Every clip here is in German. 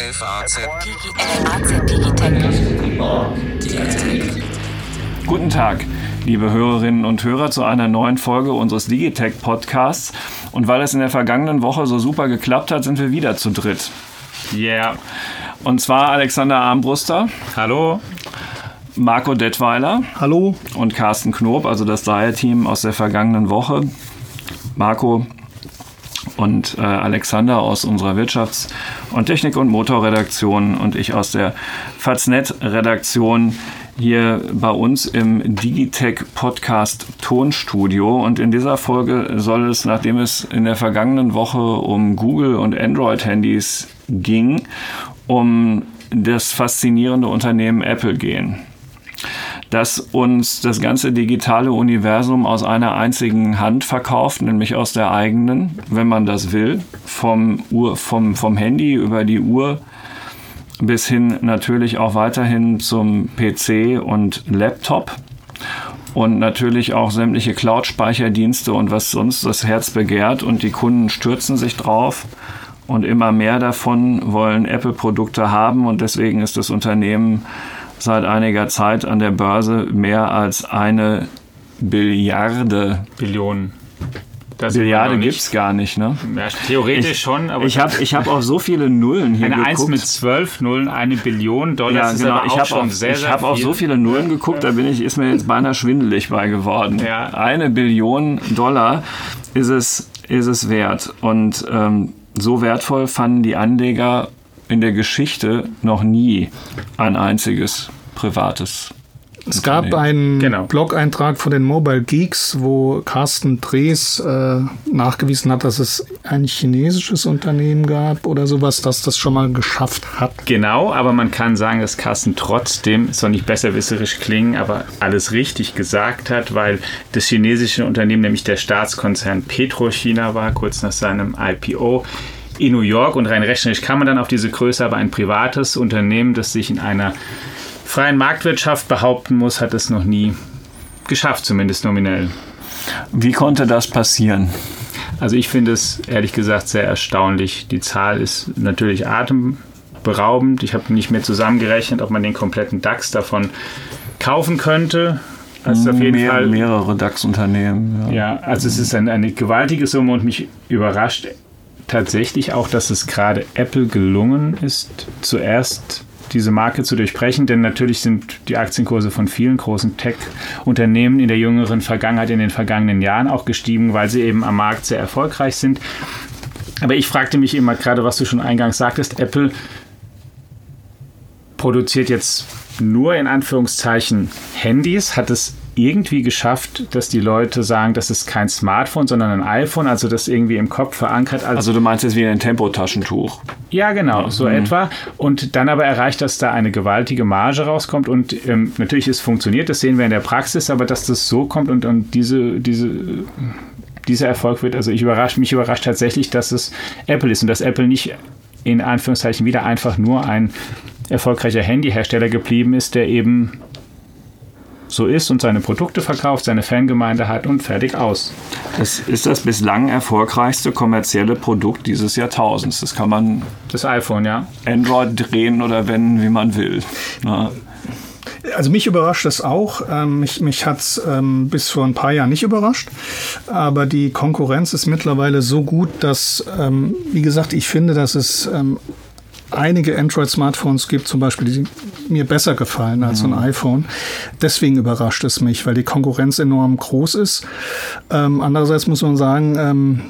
FAZ. Guten Tag, liebe Hörerinnen und Hörer, zu einer neuen Folge unseres Digitech Podcasts. Und weil es in der vergangenen Woche so super geklappt hat, sind wir wieder zu dritt. Yeah. Und zwar Alexander Armbruster, Hallo. Marco Detweiler Hallo. und Carsten Knob, also das Dreierteam aus der vergangenen Woche. Marco und äh, Alexander aus unserer Wirtschafts- und Technik- und Motorredaktion und ich aus der Faznet-Redaktion hier bei uns im Digitech Podcast Tonstudio. Und in dieser Folge soll es, nachdem es in der vergangenen Woche um Google und Android-Handys ging, um das faszinierende Unternehmen Apple gehen das uns das ganze digitale Universum aus einer einzigen Hand verkauft, nämlich aus der eigenen, wenn man das will, vom, Uhr, vom, vom Handy über die Uhr bis hin natürlich auch weiterhin zum PC und Laptop und natürlich auch sämtliche Cloud-Speicherdienste und was sonst das Herz begehrt und die Kunden stürzen sich drauf und immer mehr davon wollen Apple-Produkte haben und deswegen ist das Unternehmen seit einiger Zeit an der Börse mehr als eine Billiarde. Billionen. Das Billiarde gibt es gar nicht, ne? Ja, theoretisch schon, aber Ich habe ich hab auf so viele Nullen hier eine geguckt. 1 mit 12 Nullen, eine Billion Dollar. ja, genau. aber Ich auch habe schon auf, sehr, ich sehr hab viel. so viele Nullen geguckt, da bin ich, ist mir jetzt beinahe schwindelig bei geworden. Ja. Eine Billion Dollar ist es, ist es wert. Und ähm, so wertvoll fanden die Anleger in der Geschichte noch nie ein einziges privates. Es gab einen Genau. Blog-Eintrag von den Mobile Geeks, wo Carsten Drees äh, nachgewiesen hat, dass es ein chinesisches Unternehmen gab oder sowas, das das schon mal geschafft hat. Genau, aber man kann sagen, dass Carsten trotzdem, es soll nicht besserwisserisch klingen, aber alles richtig gesagt hat, weil das chinesische Unternehmen, nämlich der Staatskonzern Petrochina war, kurz nach seinem IPO in New York und rein rechnerisch kann man dann auf diese Größe, aber ein privates Unternehmen, das sich in einer freien Marktwirtschaft behaupten muss, hat es noch nie geschafft, zumindest nominell. Wie konnte das passieren? Also ich finde es ehrlich gesagt sehr erstaunlich. Die Zahl ist natürlich atemberaubend. Ich habe nicht mehr zusammengerechnet, ob man den kompletten DAX davon kaufen könnte. Also auf jeden Mehr, Fall. mehrere DAX-Unternehmen. Ja. Ja, also es ist ein, eine gewaltige Summe und mich überrascht tatsächlich auch, dass es gerade Apple gelungen ist, zuerst diese Marke zu durchbrechen, denn natürlich sind die Aktienkurse von vielen großen Tech-Unternehmen in der jüngeren Vergangenheit, in den vergangenen Jahren auch gestiegen, weil sie eben am Markt sehr erfolgreich sind. Aber ich fragte mich immer gerade, was du schon eingangs sagtest, Apple produziert jetzt nur in Anführungszeichen Handys, hat es irgendwie geschafft, dass die Leute sagen, das ist kein Smartphone, sondern ein iPhone, also das irgendwie im Kopf verankert als Also du meinst jetzt wie ein Tempotaschentuch. ja, genau, so etwa. Und dann aber erreicht, dass da eine gewaltige Marge rauskommt. Und ähm, natürlich, es funktioniert, das sehen wir in der Praxis, aber dass das so kommt und, und diese, diese, dieser Erfolg wird, also ich überrascht, mich überrascht tatsächlich, dass es Apple ist und dass Apple nicht in Anführungszeichen wieder einfach nur ein erfolgreicher Handyhersteller geblieben ist, der eben so ist und seine Produkte verkauft, seine Fangemeinde hat und fertig aus. Das ist das bislang erfolgreichste kommerzielle Produkt dieses Jahrtausends. Das kann man Das iPhone, ja. Android drehen oder wenden, wie man will. Ja. Also mich überrascht das auch. Ähm, mich mich hat es ähm, bis vor ein paar Jahren nicht überrascht. Aber die Konkurrenz ist mittlerweile so gut, dass, ähm, wie gesagt, ich finde, dass es einige Android-Smartphones gibt, zum Beispiel, die mir besser gefallen als so ein iPhone. Deswegen überrascht es mich, weil die Konkurrenz enorm groß ist. Ähm, andererseits muss man sagen, ähm,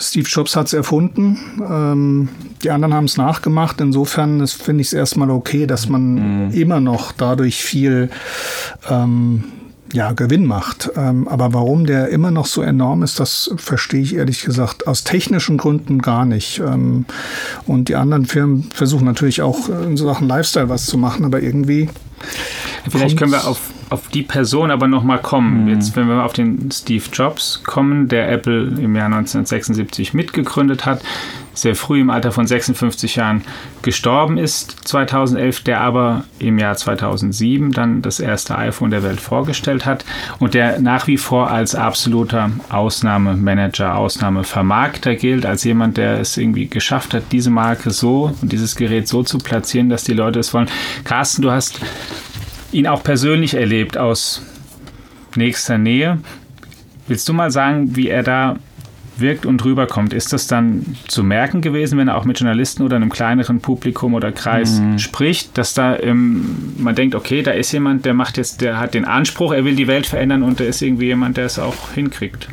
Steve Jobs hat es erfunden. Ähm, die anderen haben es nachgemacht. Insofern finde ich es erstmal okay, dass man immer noch dadurch viel ähm, ja, Gewinn macht. Ähm, aber warum der immer noch so enorm ist, das verstehe ich ehrlich gesagt aus technischen Gründen gar nicht. Ähm, und die anderen Firmen versuchen natürlich auch äh, in Sachen Lifestyle was zu machen, aber irgendwie Vielleicht können wir auf auf die Person aber nochmal kommen. Mhm. Jetzt, wenn wir auf den Steve Jobs kommen, der Apple im Jahr 1976 mitgegründet hat, sehr früh im Alter von 56 Jahren gestorben ist 2011, der aber im Jahr 2007 dann das erste iPhone der Welt vorgestellt hat und der nach wie vor als absoluter Ausnahmemanager, Ausnahmevermarkter gilt, als jemand, der es irgendwie geschafft hat, diese Marke so und dieses Gerät so zu platzieren, dass die Leute es wollen. Carsten, du hast ihn auch persönlich erlebt aus nächster Nähe. Willst du mal sagen, wie er da wirkt und rüberkommt, ist das dann zu merken gewesen, wenn er auch mit Journalisten oder einem kleineren Publikum oder Kreis mhm. spricht, dass da ähm, man denkt, okay, da ist jemand, der macht jetzt, der hat den Anspruch, er will die Welt verändern und da ist irgendwie jemand, der es auch hinkriegt.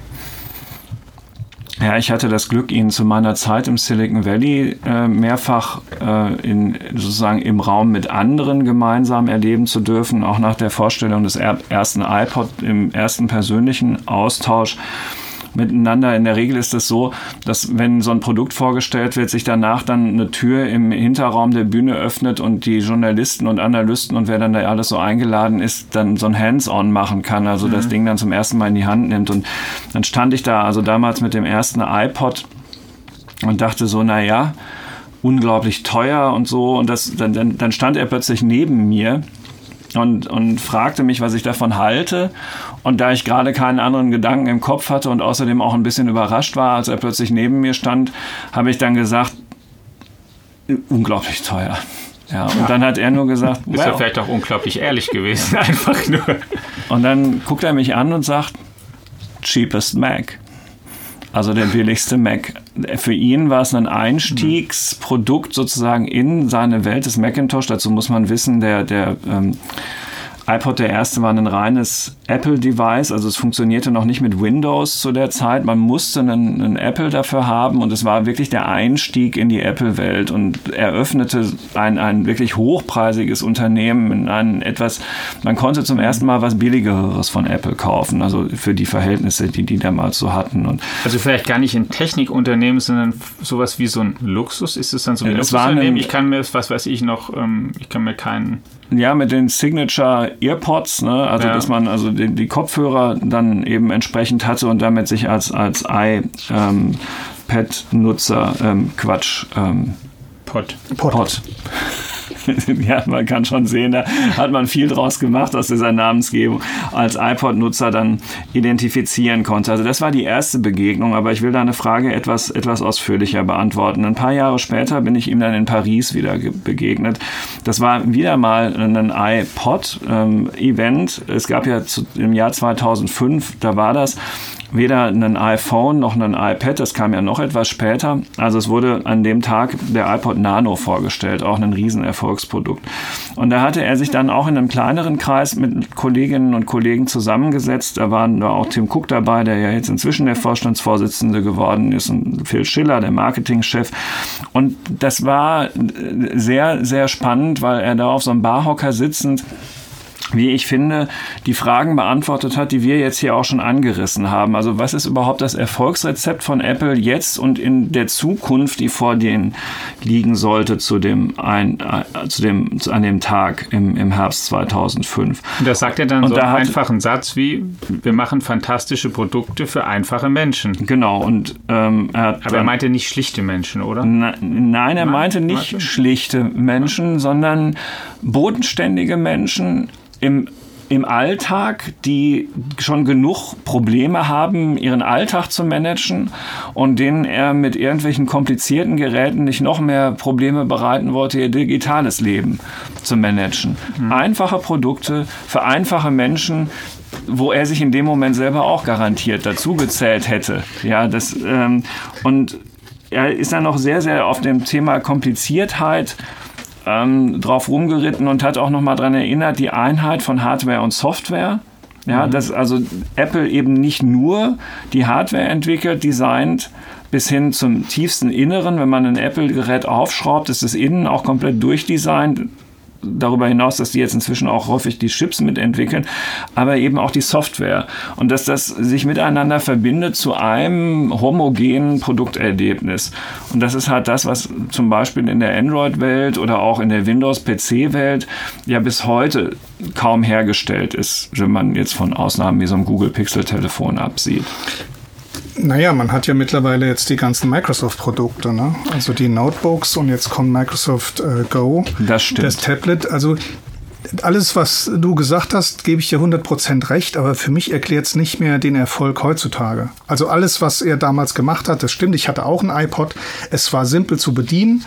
Ja, ich hatte das Glück, ihn zu meiner Zeit im Silicon Valley äh, mehrfach äh, in, sozusagen im Raum mit anderen gemeinsam erleben zu dürfen, auch nach der Vorstellung des ersten iPod im ersten persönlichen Austausch miteinander. In der Regel ist es so, dass wenn so ein Produkt vorgestellt wird, sich danach dann eine Tür im Hinterraum der Bühne öffnet und die Journalisten und Analysten und wer dann da alles so eingeladen ist, dann so ein Hands-on machen kann, also mhm. das Ding dann zum ersten Mal in die Hand nimmt. Und dann stand ich da, also damals mit dem ersten iPod und dachte so, na ja, unglaublich teuer und so. Und das, dann, dann, dann stand er plötzlich neben mir und, und fragte mich, was ich davon halte. Und da ich gerade keinen anderen Gedanken im Kopf hatte und außerdem auch ein bisschen überrascht war, als er plötzlich neben mir stand, habe ich dann gesagt, unglaublich teuer. Ja, und ja. dann hat er nur gesagt, ist well. ja vielleicht auch unglaublich ehrlich gewesen, einfach nur. Und dann guckt er mich an und sagt, cheapest Mac. Also der billigste Mac. Für ihn war es ein Einstiegsprodukt sozusagen in seine Welt des Macintosh. Dazu muss man wissen, der, der ähm, iPod der erste war ein reines Apple-Device, also es funktionierte noch nicht mit Windows zu der Zeit. Man musste einen, einen Apple dafür haben und es war wirklich der Einstieg in die Apple-Welt und eröffnete ein, ein wirklich hochpreisiges Unternehmen in ein etwas, man konnte zum ersten Mal was Billigeres von Apple kaufen, also für die Verhältnisse, die die damals so hatten. Und also vielleicht gar nicht ein Technikunternehmen, sondern sowas wie so ein Luxus. Ist es dann so ein Luxusunternehmen? Ich kann mir, was weiß ich noch, ähm, ich kann mir keinen ja, mit den Signature Earpods, ne? also ja. dass man also die, die, Kopfhörer dann eben entsprechend hatte und damit sich als, als iPad-Nutzer ähm, Quatsch ähm, Pod. Pod. Pod. ja, man kann schon sehen, da hat man viel draus gemacht aus dieser Namensgebung, als iPod-Nutzer dann identifizieren konnte. Also das war die erste Begegnung, aber ich will da eine Frage etwas, etwas ausführlicher beantworten. Ein paar Jahre später bin ich ihm dann in Paris wieder begegnet. Das war wieder mal ein iPod-Event. Ähm, es gab ja zu, im Jahr 2005, da war das, weder ein iPhone noch ein iPad, das kam ja noch etwas später. Also es wurde an dem Tag der iPod Nano vorgestellt, auch ein Riesenerfolgsprodukt. Und da hatte er sich dann auch in einem kleineren Kreis mit Kolleginnen und Kollegen zusammengesetzt. Da waren auch Tim Cook dabei, der ja jetzt inzwischen der Vorstandsvorsitzende geworden ist und Phil Schiller, der Marketingchef. Und das war sehr, sehr spannend, weil er da auf so einem Barhocker sitzend wie ich finde, die Fragen beantwortet hat, die wir jetzt hier auch schon angerissen haben. Also was ist überhaupt das Erfolgsrezept von Apple jetzt und in der Zukunft, die vor denen liegen sollte zu dem, ein, äh, zu dem an dem Tag im, im Herbst 2005. Und das sagt er dann und so da einen einfachen Satz wie, wir machen fantastische Produkte für einfache Menschen. Genau. Und, ähm, er Aber dann, er meinte nicht schlichte Menschen, oder? Na, nein, er meinte nicht schlichte Menschen, sondern bodenständige Menschen, im im Alltag, die schon genug Probleme haben, ihren Alltag zu managen und denen er mit irgendwelchen komplizierten Geräten nicht noch mehr Probleme bereiten wollte, ihr digitales Leben zu managen. Mhm. Einfache Produkte für einfache Menschen, wo er sich in dem Moment selber auch garantiert dazu gezählt hätte. Ja, das, ähm, und er ist dann noch sehr, sehr auf dem Thema Kompliziertheit ähm, drauf rumgeritten und hat auch nochmal daran erinnert, die Einheit von Hardware und Software. Ja, mhm. dass also Apple eben nicht nur die Hardware entwickelt, designt, bis hin zum tiefsten Inneren. Wenn man ein Apple-Gerät aufschraubt, ist das Innen auch komplett durchdesignt darüber hinaus, dass die jetzt inzwischen auch häufig die Chips mitentwickeln, aber eben auch die Software. Und dass das sich miteinander verbindet zu einem homogenen Produkterlebnis. Und das ist halt das, was zum Beispiel in der Android-Welt oder auch in der Windows-PC-Welt ja bis heute kaum hergestellt ist, wenn man jetzt von Ausnahmen wie so einem Google Pixel-Telefon absieht. Naja, man hat ja mittlerweile jetzt die ganzen Microsoft-Produkte, ne? Also die Notebooks und jetzt kommt Microsoft äh, Go. Das stimmt. Das Tablet. Also alles, was du gesagt hast, gebe ich dir 100% recht, aber für mich erklärt es nicht mehr den Erfolg heutzutage. Also alles, was er damals gemacht hat, das stimmt. Ich hatte auch ein iPod. Es war simpel zu bedienen.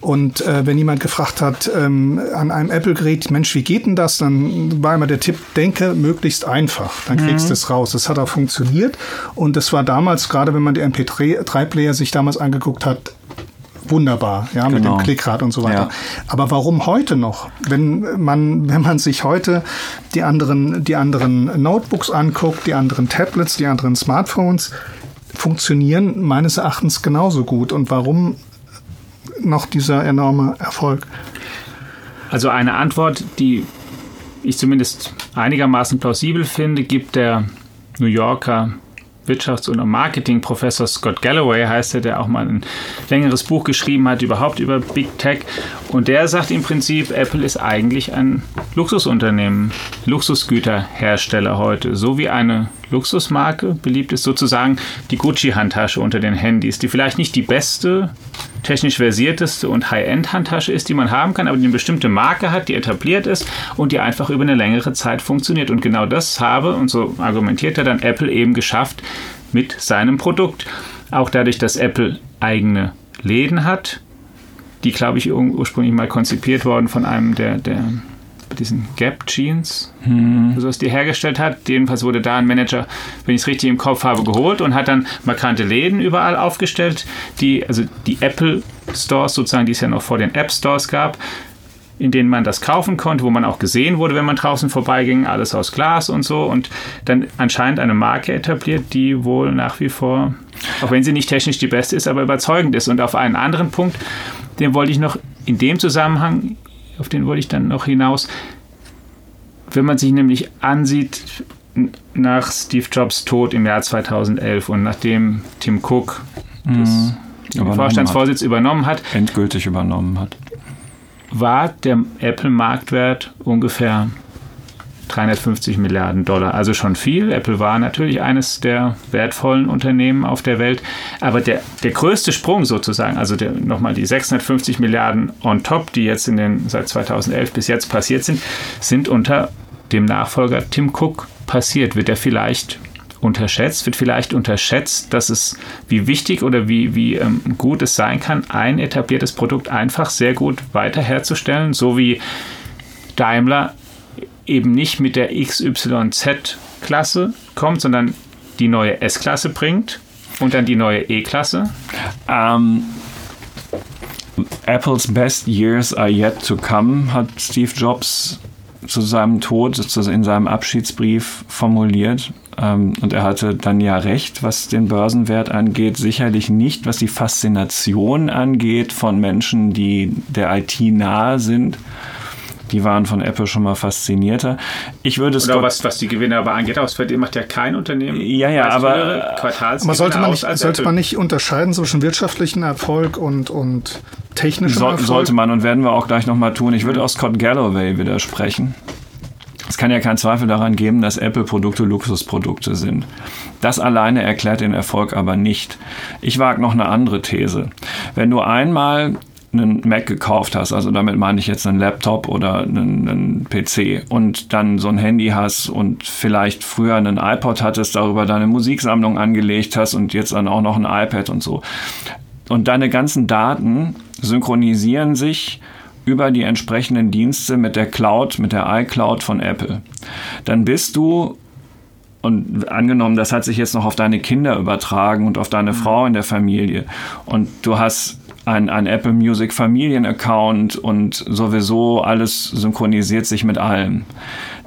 Und äh, wenn jemand gefragt hat ähm, an einem Apple-Gerät, Mensch, wie geht denn das? Dann war immer der Tipp, denke möglichst einfach. Dann kriegst mhm. du es raus. Das hat auch funktioniert. Und das war damals, gerade wenn man die MP3-Player sich damals angeguckt hat, wunderbar, ja, mit dem genau. Klickrad und so weiter. Ja. Aber warum heute noch? Wenn man, wenn man sich heute die anderen, die anderen Notebooks anguckt, die anderen Tablets, die anderen Smartphones, funktionieren meines Erachtens genauso gut. Und warum noch dieser enorme Erfolg? Also eine Antwort, die ich zumindest einigermaßen plausibel finde, gibt der New Yorker Wirtschafts- und Marketing-Professor Scott Galloway heißt er, der auch mal ein längeres Buch geschrieben hat, überhaupt über Big Tech. Und der sagt im Prinzip, Apple ist eigentlich ein Luxusunternehmen, Luxusgüterhersteller heute, so wie eine Luxusmarke beliebt ist, sozusagen die Gucci-Handtasche unter den Handys, die vielleicht nicht die beste technisch versierteste und High-End-Handtasche ist, die man haben kann, aber die eine bestimmte Marke hat, die etabliert ist und die einfach über eine längere Zeit funktioniert. Und genau das habe, und so argumentiert er dann, Apple eben geschafft mit seinem Produkt. Auch dadurch, dass Apple eigene Läden hat, die, glaube ich, ursprünglich mal konzipiert worden von einem der, der diesen Gap Jeans, hm. so was die hergestellt hat. Jedenfalls wurde da ein Manager, wenn ich es richtig im Kopf habe, geholt und hat dann markante Läden überall aufgestellt, die, also die Apple Stores sozusagen, die es ja noch vor den App Stores gab, in denen man das kaufen konnte, wo man auch gesehen wurde, wenn man draußen vorbeiging, alles aus Glas und so. Und dann anscheinend eine Marke etabliert, die wohl nach wie vor, auch wenn sie nicht technisch die beste ist, aber überzeugend ist. Und auf einen anderen Punkt, den wollte ich noch in dem Zusammenhang auf den wollte ich dann noch hinaus. Wenn man sich nämlich ansieht, nach Steve Jobs Tod im Jahr 2011 und nachdem Tim Cook das, mhm. den Vorstandsvorsitz hat. übernommen hat, endgültig übernommen hat, war der Apple-Marktwert ungefähr 350 Milliarden Dollar. Also schon viel. Apple war natürlich eines der wertvollen Unternehmen auf der Welt. Aber der, der größte Sprung sozusagen, also der, nochmal die 650 Milliarden on top, die jetzt in den, seit 2011 bis jetzt passiert sind, sind unter dem Nachfolger Tim Cook passiert. Wird er vielleicht unterschätzt, wird vielleicht unterschätzt, dass es, wie wichtig oder wie, wie ähm, gut es sein kann, ein etabliertes Produkt einfach sehr gut weiterherzustellen, so wie Daimler eben nicht mit der XYZ-Klasse kommt, sondern die neue S-Klasse bringt und dann die neue E-Klasse? Um, Apples best years are yet to come, hat Steve Jobs zu seinem Tod in seinem Abschiedsbrief formuliert. Ähm, und er hatte dann ja recht, was den Börsenwert angeht. Sicherlich nicht, was die Faszination angeht von Menschen, die der IT nahe sind die waren von Apple schon mal faszinierter. Ich würde Oder was, was die Gewinne aber angeht, ausfällt, macht ja kein Unternehmen. Ja, ja, aber aber sollte man nicht, sollte man nicht unterscheiden zwischen wirtschaftlichen Erfolg und, und technischem so, Erfolg? Sollte man und werden wir auch gleich nochmal tun. Ich würde auch Scott Galloway widersprechen. Es kann ja keinen Zweifel daran geben, dass Apple-Produkte Luxusprodukte sind. Das alleine erklärt den Erfolg aber nicht. Ich wage noch eine andere These. Wenn du einmal einen Mac gekauft hast, also damit meine ich jetzt einen Laptop oder einen, einen, PC und dann so ein Handy hast und vielleicht früher einen iPod hattest, darüber deine Musiksammlung angelegt hast und jetzt dann auch noch ein iPad und so. Und deine ganzen Daten synchronisieren sich über die entsprechenden Dienste mit der Cloud, mit der iCloud von Apple. Dann bist du und angenommen, das hat sich jetzt noch auf deine Kinder übertragen und auf deine mhm. Frau in der Familie und du hast ein, ein Apple Music Familienaccount und sowieso alles synchronisiert sich mit allem,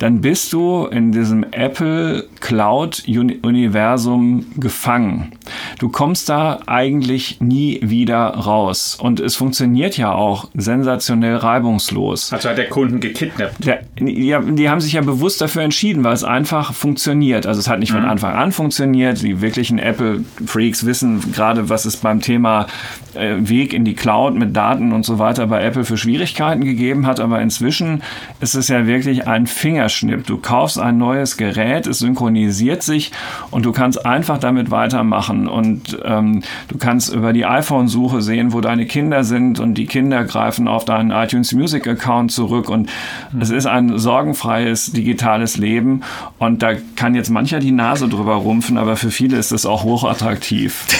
dann bist du in diesem Apple Cloud Universum gefangen. Du kommst da eigentlich nie wieder raus. Und es funktioniert ja auch sensationell reibungslos. Also hat der Kunden gekidnappt. Der, ja, die haben sich ja bewusst dafür entschieden, weil es einfach funktioniert. Also es hat nicht von mhm. Anfang an funktioniert. Die wirklichen Apple-Freaks wissen gerade, was es beim Thema äh, Weg in die Cloud mit Daten und so weiter bei Apple für Schwierigkeiten gegeben hat. Aber inzwischen ist es ja wirklich ein Fingerschnipp. Du kaufst ein neues Gerät, es synchronisiert sich und du kannst einfach damit weitermachen. Und ähm, du kannst über die iPhone-Suche sehen, wo deine Kinder sind und die Kinder greifen auf deinen iTunes Music Account zurück. Und mhm. es ist ein sorgenfreies digitales Leben. Und da kann jetzt mancher die Nase drüber rumpfen, aber für viele ist es auch hochattraktiv.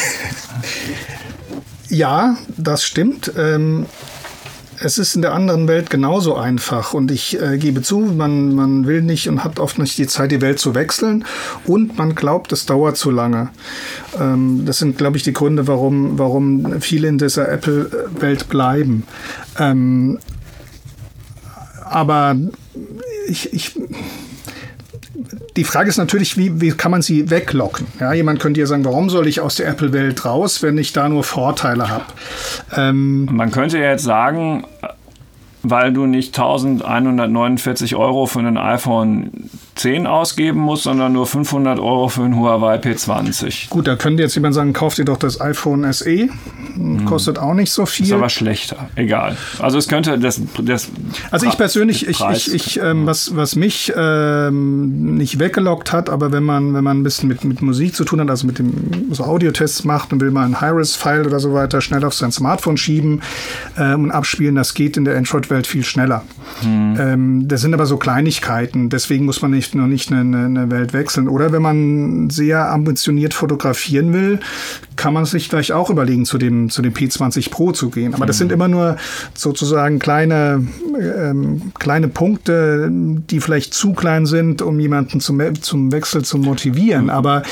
Ja, das stimmt. Ähm, es ist in der anderen Welt genauso einfach und ich äh, gebe zu, man, man will nicht und hat oft nicht die Zeit, die Welt zu wechseln und man glaubt, es dauert zu lange. Ähm, das sind, glaube ich, die Gründe, warum, warum viele in dieser Apple-Welt bleiben. Ähm, aber ich, ich die Frage ist natürlich, wie, wie kann man sie weglocken? Ja, jemand könnte ja sagen, warum soll ich aus der Apple-Welt raus, wenn ich da nur Vorteile habe? Ähm, man könnte ja jetzt sagen, weil du nicht 1149 Euro für ein iPhone 10 ausgeben musst, sondern nur 500 Euro für ein Huawei P20. Gut, da könnte jetzt jemand sagen, kauf dir doch das iPhone SE. Hm. Kostet auch nicht so viel. Ist aber schlechter. Egal. Also es könnte das... das also ich persönlich, ich, ich, ich ähm, was, was mich ähm, nicht weggelockt hat, aber wenn man, wenn man ein bisschen mit, mit Musik zu tun hat, also mit dem so Audiotests macht und will mal ein Hi-Res-File oder so weiter schnell auf sein Smartphone schieben ähm, und abspielen, das geht in der Android-Welt viel schneller. Hm. Ähm, das sind aber so Kleinigkeiten. Deswegen muss man nicht nicht, noch nicht eine, eine Welt wechseln. Oder wenn man sehr ambitioniert fotografieren will, kann man sich vielleicht auch überlegen, zu dem, zu dem P20 Pro zu gehen. Aber das sind mhm. immer nur sozusagen kleine, ähm, kleine Punkte, die vielleicht zu klein sind, um jemanden zum, zum Wechsel zu motivieren. Aber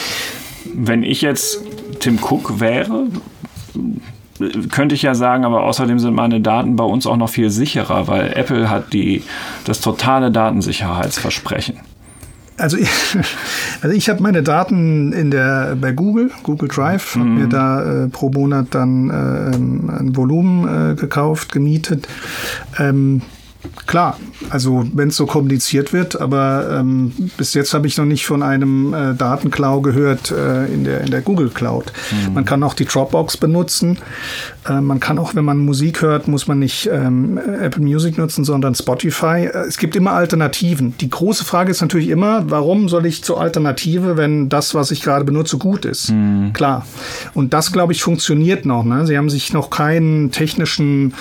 wenn ich jetzt Tim Cook wäre, könnte ich ja sagen, aber außerdem sind meine Daten bei uns auch noch viel sicherer, weil Apple hat die, das totale Datensicherheitsversprechen. Also ich, also ich habe meine Daten in der bei Google, Google Drive, mhm. habe mir da äh, pro Monat dann äh, ähm, ein Volumen äh, gekauft, gemietet. Ähm, Klar, also wenn es so kommuniziert wird, aber ähm, bis jetzt habe ich noch nicht von einem äh, Datenklau gehört äh, in, der, in der Google Cloud. Mhm. Man kann auch die Dropbox benutzen. Äh, man kann auch, wenn man Musik hört, muss man nicht ähm, Apple Music nutzen, sondern Spotify. Äh, es gibt immer Alternativen. Die große Frage ist natürlich immer, warum soll ich zur Alternative, wenn das, was ich gerade benutze, gut ist? Mhm. Klar. Und das, glaube ich, funktioniert noch. Ne? Sie haben sich noch keinen technischen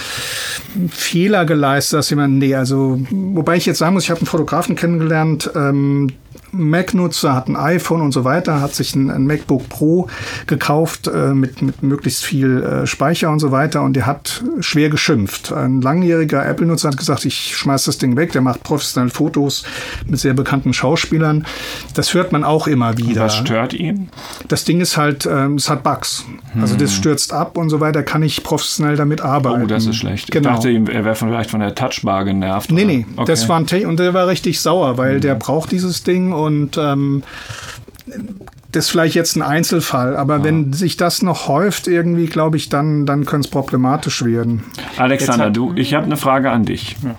Fehler geleistet, dass jemand, nee, also, wobei ich jetzt sagen muss, ich habe einen Fotografen kennengelernt, ähm, Mac-Nutzer, hat ein iPhone und so weiter, hat sich ein, ein MacBook Pro gekauft äh, mit, mit möglichst viel äh, Speicher und so weiter und der hat schwer geschimpft. Ein langjähriger Apple-Nutzer hat gesagt, ich schmeiß das Ding weg, der macht professionell Fotos mit sehr bekannten Schauspielern. Das hört man auch immer wieder. Was stört ihn? Das Ding ist halt, ähm, es hat Bugs. Hm. Also das hm. stürzt ab und so weiter, kann ich professionell damit arbeiten. Oh, das ist schlecht. Genau. Ich dachte, er wäre vielleicht von der Touchbar genervt. Nee, nee, okay. das war ein und der war richtig sauer, weil hm. der braucht dieses Ding und ähm, das ist vielleicht jetzt ein Einzelfall, aber ja. wenn sich das noch häuft irgendwie, glaube ich, dann, dann könnte es problematisch werden. Alexander, du, ich habe eine Frage an dich. Ja.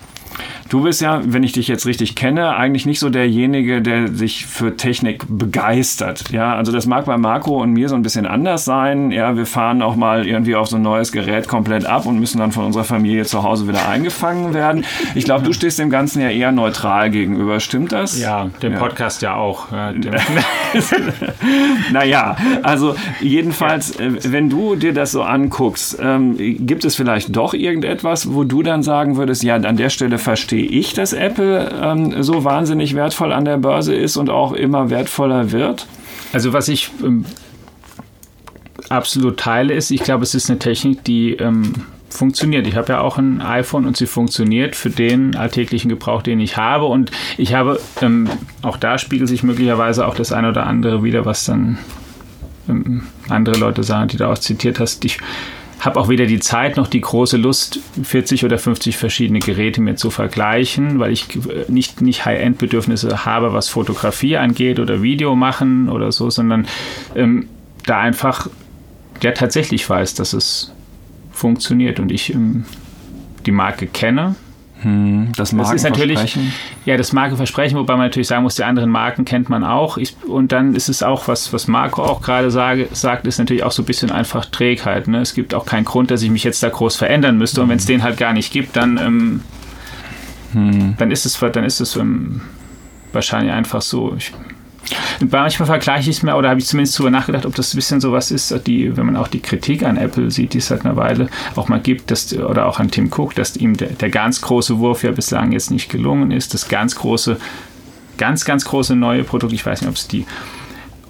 Du bist ja, wenn ich dich jetzt richtig kenne, eigentlich nicht so derjenige, der sich für Technik begeistert. Ja, also das mag bei Marco und mir so ein bisschen anders sein. Ja, wir fahren auch mal irgendwie auf so ein neues Gerät komplett ab und müssen dann von unserer Familie zu Hause wieder eingefangen werden. Ich glaube, du stehst dem Ganzen ja eher neutral gegenüber. Stimmt das? Ja, dem ja. Podcast ja auch. Ja, naja, also jedenfalls, ja. Äh, wenn du dir das so anguckst, ähm, gibt es vielleicht doch irgendetwas, wo du dann sagen würdest, ja, an der Stelle verstehe verstehe ich, dass Apple ähm, so wahnsinnig wertvoll an der Börse ist und auch immer wertvoller wird? Also was ich ähm, absolut teile ist, ich glaube, es ist eine Technik, die ähm, funktioniert. Ich habe ja auch ein iPhone und sie funktioniert für den alltäglichen Gebrauch, den ich habe. Und ich habe, ähm, auch da spiegelt sich möglicherweise auch das eine oder andere wieder, was dann ähm, andere Leute sagen, die du auch zitiert hast. Ich habe auch weder die Zeit noch die große Lust, 40 oder 50 verschiedene Geräte mir zu vergleichen, weil ich nicht, nicht High-End-Bedürfnisse habe, was Fotografie angeht oder Video machen oder so, sondern ähm, da einfach ja tatsächlich weiß, dass es funktioniert und ich ähm, die Marke kenne hm, das, das ist natürlich ja das Markenversprechen, wobei man natürlich sagen muss, die anderen Marken kennt man auch. Ich, und dann ist es auch, was, was Marco auch gerade sage, sagt, ist natürlich auch so ein bisschen einfach Trägheit. Ne? Es gibt auch keinen Grund, dass ich mich jetzt da groß verändern müsste. Und wenn es den halt gar nicht gibt, dann, ähm, hm. dann ist es, dann ist es ähm, wahrscheinlich einfach so. Ich, manchmal vergleiche ich es mir, oder habe ich zumindest darüber nachgedacht, ob das ein bisschen so was ist, die, wenn man auch die Kritik an Apple sieht, die es seit einer Weile auch mal gibt, dass, oder auch an Tim Cook, dass ihm der, der ganz große Wurf ja bislang jetzt nicht gelungen ist, das ganz große, ganz, ganz große neue Produkt, ich weiß nicht, ob es die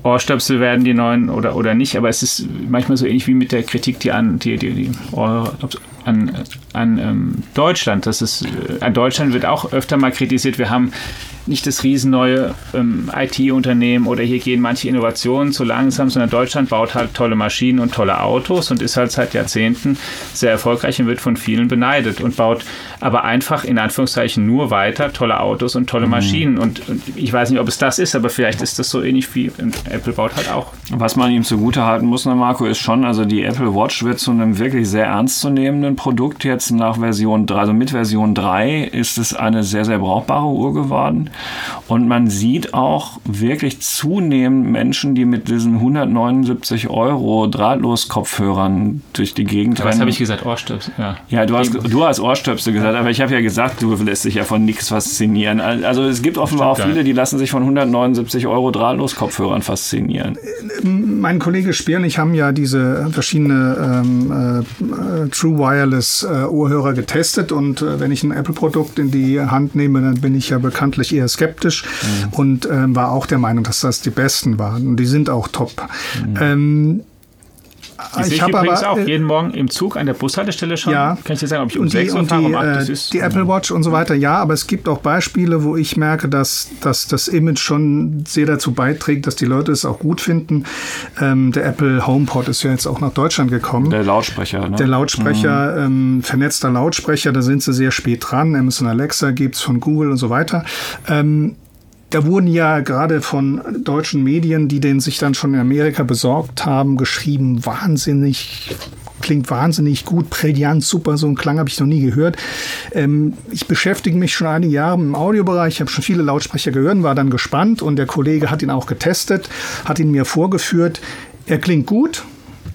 Ohrstöpsel werden die neuen oder, oder nicht, aber es ist manchmal so ähnlich wie mit der Kritik, die an, die, die, die Ohr, an, an ähm, Deutschland. Das ist, äh, an Deutschland wird auch öfter mal kritisiert. Wir haben nicht das riesenneue ähm, IT-Unternehmen oder hier gehen manche Innovationen zu langsam, sondern Deutschland baut halt tolle Maschinen und tolle Autos und ist halt seit Jahrzehnten sehr erfolgreich und wird von vielen beneidet und baut aber einfach in Anführungszeichen nur weiter tolle Autos und tolle mhm. Maschinen. Und, und, ich weiß nicht, ob es das ist, aber vielleicht ist das so ähnlich wie Apple baut halt auch. Was man ihm zugute halten muss, ne, Marco, ist schon, also die Apple Watch wird zu einem wirklich sehr ernstzunehmenden Produkt jetzt nach Version 3, also mit Version 3 ist es eine sehr, sehr brauchbare Uhr geworden. Und man sieht auch wirklich zunehmend Menschen, die mit diesen 179 Euro Drahtlos-Kopfhörern durch die Gegend ja, rennen. Was habe ich gesagt? Ohrstöpsel, ja. Ja, du hast, du hast Ohrstöpsel gesagt, aber ich habe ja gesagt, du lässt dich ja von nichts faszinieren. Also es gibt offenbar Stimmt, auch viele, die lassen sich von 179 Euro Drahtlos-Kopfhörern faszinieren. Mein Kollege Speer und ich haben ja diese verschiedene ähm, äh, True Wireless äh, Ohrhörer getestet und äh, wenn ich ein Apple-Produkt in die Hand nehme, dann bin ich ja bekanntlich eher skeptisch mhm. und ähm, war auch der Meinung, dass das die besten waren. Und die sind auch top. Mhm. Ähm, die sehe ich, ich übrigens aber, auch äh, jeden Morgen im Zug an der Bushaltestelle schon. Ja. Kann ich dir sagen, ob ich um und 6 Uhr fahre, um 8 äh, Die Apple Watch und so weiter, ja, aber es gibt auch Beispiele, wo ich merke, dass, dass das Image schon sehr dazu beiträgt, dass die Leute es auch gut finden. Ähm, der Apple HomePod ist ja jetzt auch nach Deutschland gekommen. Der Lautsprecher, ne? Der Lautsprecher, mhm. ähm, vernetzter Lautsprecher, da sind sie sehr spät dran. Amazon Alexa gibt es von Google und so weiter. Ähm, da wurden ja gerade von deutschen Medien, die den sich dann schon in Amerika besorgt haben, geschrieben, wahnsinnig klingt wahnsinnig gut, brillant, super, so einen Klang habe ich noch nie gehört. Ähm, ich beschäftige mich schon einige Jahre im Audiobereich, ich habe schon viele Lautsprecher gehört, war dann gespannt und der Kollege hat ihn auch getestet, hat ihn mir vorgeführt. Er klingt gut,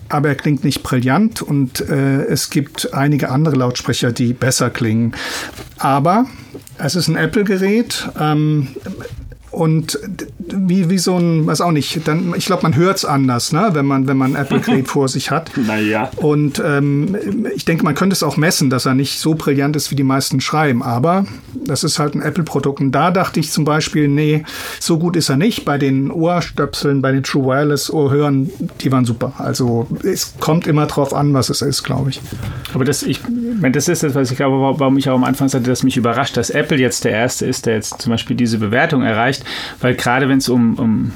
aber er klingt nicht brillant und äh, es gibt einige andere Lautsprecher, die besser klingen. Aber es ist ein Apple-Gerät. Ähm, und wie, wie so ein, weiß auch nicht, dann, ich glaube, man hört es anders, ne? wenn man, wenn man Apple Crate vor sich hat. Naja. Und ähm, ich denke, man könnte es auch messen, dass er nicht so brillant ist, wie die meisten schreiben. Aber das ist halt ein Apple-Produkt. Und da dachte ich zum Beispiel, nee, so gut ist er nicht. Bei den Ohrstöpseln, bei den True Wireless Ohrhören, die waren super. Also es kommt immer drauf an, was es ist, glaube ich. Aber das, ich, das ist das, was ich glaube, warum ich auch am Anfang sagte, dass mich überrascht, dass Apple jetzt der Erste ist, der jetzt zum Beispiel diese Bewertung erreicht weil gerade wenn es um, um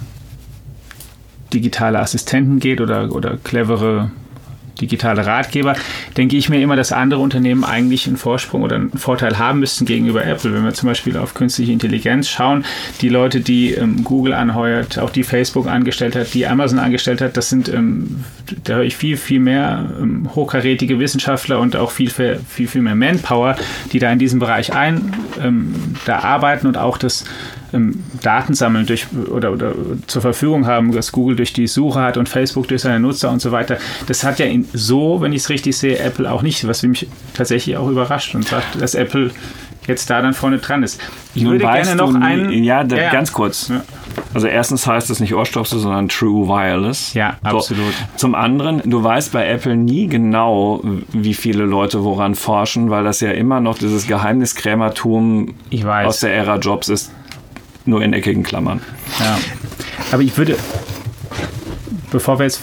digitale Assistenten geht oder, oder clevere digitale Ratgeber, denke ich mir immer, dass andere Unternehmen eigentlich einen Vorsprung oder einen Vorteil haben müssten gegenüber Apple. Wenn wir zum Beispiel auf künstliche Intelligenz schauen, die Leute, die ähm, Google anheuert, auch die Facebook angestellt hat, die Amazon angestellt hat, das sind, ähm, da höre ich viel, viel mehr ähm, hochkarätige Wissenschaftler und auch viel, viel, viel mehr Manpower, die da in diesem Bereich ein, ähm, da arbeiten und auch das ähm, Daten sammeln durch, oder, oder zur Verfügung haben, was Google durch die Suche hat und Facebook durch seine Nutzer und so weiter. Das hat ja in, so, wenn ich es richtig sehe, Apple auch nicht, was mich tatsächlich auch überrascht und sagt, dass Apple jetzt da dann vorne dran ist. Ich Nun würde gerne noch einen. Ja, da, ja, ganz kurz. Ja. Also erstens heißt es nicht Ohrstöpsel, sondern True Wireless. Ja, absolut. So. Zum anderen, du weißt bei Apple nie genau, wie viele Leute woran forschen, weil das ja immer noch dieses Geheimniskrämertum aus der Ära Jobs ist nur in eckigen Klammern. Ja. Aber ich würde, bevor wir jetzt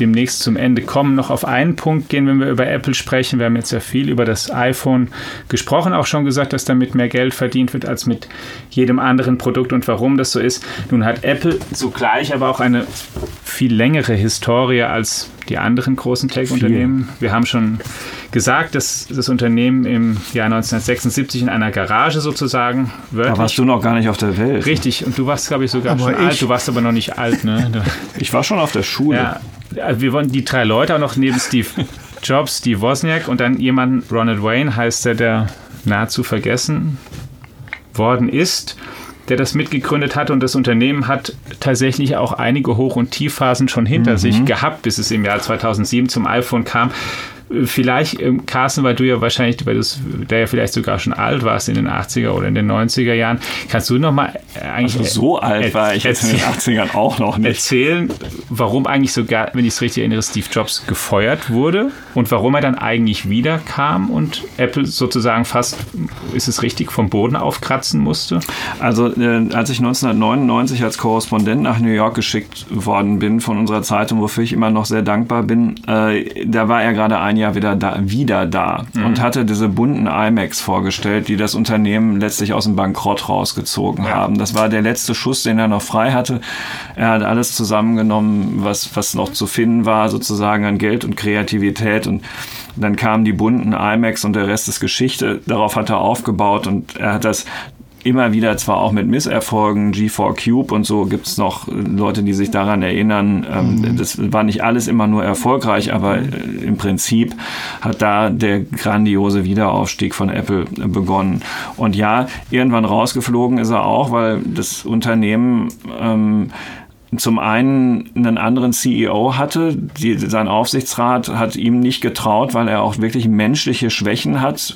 demnächst zum Ende kommen, noch auf einen Punkt gehen, wenn wir über Apple sprechen. Wir haben jetzt ja viel über das iPhone gesprochen, auch schon gesagt, dass damit mehr Geld verdient wird als mit jedem anderen Produkt und warum das so ist. Nun hat Apple zugleich aber auch eine viel längere Historie als die anderen großen Tech-Unternehmen. Wir haben schon gesagt, dass das Unternehmen im Jahr 1976 in einer Garage sozusagen wörtlich. Da warst du noch gar nicht auf der Welt. Richtig, und du warst, glaube ich, sogar aber schon ich. alt. Du warst aber noch nicht alt, ne? ich war schon auf der Schule. Ja, also wir wollen die drei Leute auch noch neben Steve Jobs, Steve Wozniak und dann jemanden, Ronald Wayne heißt der, der nahezu vergessen worden ist der das mitgegründet hat und das Unternehmen hat tatsächlich auch einige Hoch- und Tiefphasen schon hinter mhm. sich gehabt, bis es im Jahr 2007 zum iPhone kam. Vielleicht, ähm, Carsten, weil du ja wahrscheinlich, weil du da ja vielleicht sogar schon alt warst in den 80er oder in den 90er Jahren, kannst du noch mal äh, eigentlich also so alt war ich jetzt in den 80ern auch noch nicht. Erzählen, warum eigentlich sogar, wenn ich es richtig erinnere, Steve Jobs gefeuert wurde und warum er dann eigentlich wieder kam und Apple sozusagen fast, ist es richtig, vom Boden aufkratzen musste? Also äh, als ich 1999 als Korrespondent nach New York geschickt worden bin von unserer Zeitung, wofür ich immer noch sehr dankbar bin, äh, da war er gerade ein Jahr wieder da, wieder da mhm. und hatte diese bunten iMacs vorgestellt, die das Unternehmen letztlich aus dem Bankrott rausgezogen ja. haben. Das war der letzte Schuss, den er noch frei hatte. Er hat alles zusammengenommen, was, was noch zu finden war, sozusagen an Geld und Kreativität und dann kamen die bunten iMacs und der Rest ist Geschichte. Darauf hat er aufgebaut und er hat das immer wieder zwar auch mit Misserfolgen, G4 Cube und so gibt es noch Leute, die sich daran erinnern. Ähm, mhm. Das war nicht alles immer nur erfolgreich, aber äh, im Prinzip hat da der grandiose Wiederaufstieg von Apple begonnen. Und ja, irgendwann rausgeflogen ist er auch, weil das Unternehmen ähm, zum einen einen anderen CEO hatte. Die, sein Aufsichtsrat hat ihm nicht getraut, weil er auch wirklich menschliche Schwächen hat.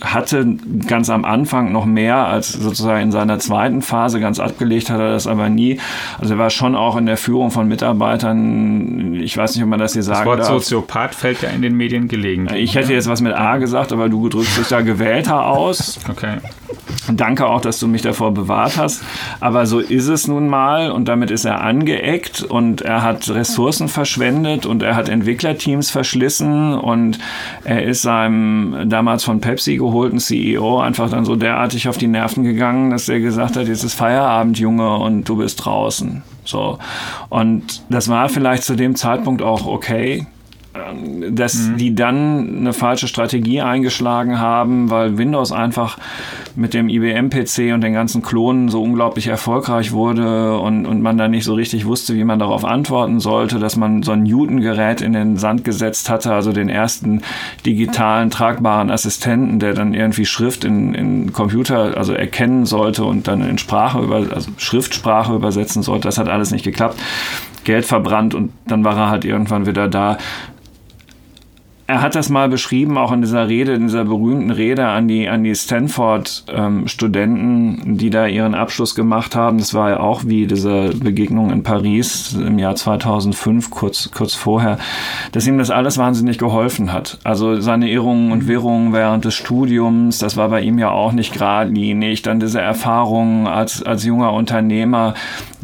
Hatte ganz am Anfang noch mehr als sozusagen in seiner zweiten Phase. Ganz abgelegt hat er das aber nie. Also er war schon auch in der Führung von Mitarbeitern. Ich weiß nicht, ob man das hier sagen darf. Das Wort Soziopath fällt ja in den Medien gelegen. Ich hätte jetzt was mit A gesagt, aber du drückst dich da gewählter aus. Okay. Danke auch, dass du mich davor bewahrt hast. Aber so ist es nun mal und damit ist er angeeckt und er hat Ressourcen verschwendet und er hat Entwicklerteams verschlissen und er ist seinem damals von Pepsi geholten CEO einfach dann so derartig auf die Nerven gegangen, dass er gesagt hat, jetzt ist Feierabend, Junge, und du bist draußen. So. Und das war vielleicht zu dem Zeitpunkt auch okay dass mhm. die dann eine falsche Strategie eingeschlagen haben, weil Windows einfach mit dem IBM-PC und den ganzen Klonen so unglaublich erfolgreich wurde und, und man dann nicht so richtig wusste, wie man darauf antworten sollte, dass man so ein Newton-Gerät in den Sand gesetzt hatte, also den ersten digitalen tragbaren Assistenten, der dann irgendwie Schrift in, in Computer also erkennen sollte und dann in Sprache über, also Schriftsprache übersetzen sollte. Das hat alles nicht geklappt. Geld verbrannt und dann war er halt irgendwann wieder da er hat das mal beschrieben, auch in dieser Rede, in dieser berühmten Rede an die, an die Stanford-Studenten, ähm, die da ihren Abschluss gemacht haben. Das war ja auch wie diese Begegnung in Paris im Jahr 2005, kurz, kurz vorher, dass ihm das alles wahnsinnig geholfen hat. Also seine Irrungen und Wirrungen während des Studiums, das war bei ihm ja auch nicht geradlinig. Dann diese Erfahrungen als, als junger Unternehmer,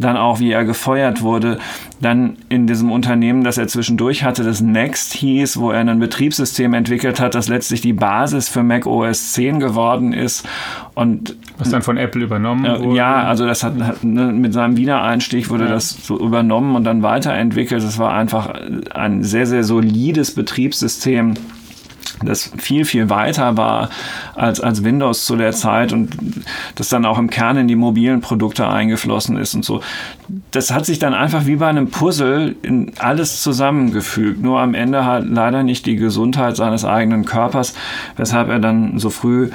dann auch wie er gefeuert wurde dann in diesem Unternehmen, das er zwischendurch hatte, das Next hieß, wo er ein Betriebssystem entwickelt hat, das letztlich die Basis für Mac OS 10 geworden ist. Und Was dann von Apple übernommen äh, wurde? Ja, also das hat, hat ne, mit seinem Wiedereinstieg wurde ja. das so übernommen und dann weiterentwickelt. Es war einfach ein sehr, sehr solides Betriebssystem das viel, viel weiter war als, als Windows zu der Zeit und das dann auch im Kern in die mobilen Produkte eingeflossen ist und so. Das hat sich dann einfach wie bei einem Puzzle in alles zusammengefügt. Nur am Ende hat leider nicht die Gesundheit seines eigenen Körpers, weshalb er dann so früh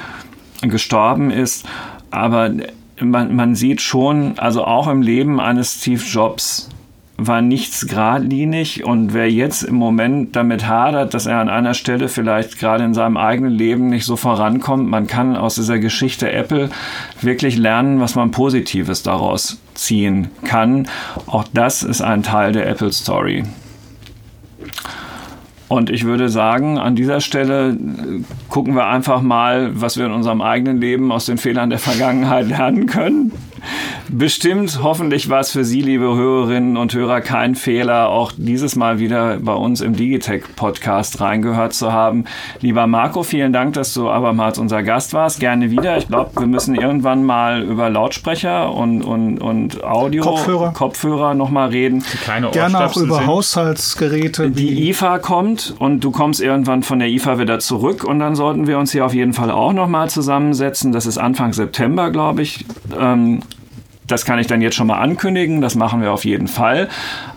gestorben ist. Aber man, man sieht schon, also auch im Leben eines Steve Jobs, war nichts geradlinig und wer jetzt im Moment damit hadert, dass er an einer Stelle vielleicht gerade in seinem eigenen Leben nicht so vorankommt, man kann aus dieser Geschichte Apple wirklich lernen, was man Positives daraus ziehen kann. Auch das ist ein Teil der Apple Story. Und ich würde sagen, an dieser Stelle äh, gucken wir einfach mal, was wir in unserem eigenen Leben aus den Fehlern der Vergangenheit lernen können. Bestimmt hoffentlich war es für Sie, liebe Hörerinnen und Hörer, kein Fehler, auch dieses Mal wieder bei uns im Digitech-Podcast reingehört zu haben. Lieber Marco, vielen Dank, dass du abermals unser Gast warst. Gerne wieder. Ich glaube, wir müssen irgendwann mal über Lautsprecher und, und, und Audio, Kopfhörer, Kopfhörer nochmal reden. Keine Gerne auch über sind. Haushaltsgeräte. Die IFA kommt und du kommst irgendwann von der IFA wieder zurück und dann sollten wir uns hier auf jeden Fall auch nochmal zusammensetzen. Das ist Anfang September, glaube ich. Ähm, das kann ich dann jetzt schon mal ankündigen. Das machen wir auf jeden Fall.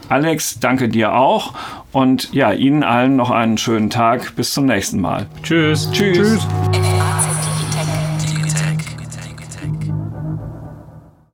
Alex, danke dir auch. Und ja, Ihnen allen noch einen schönen Tag. Bis zum nächsten Mal. Tschüss. Tschüss. Tschüss.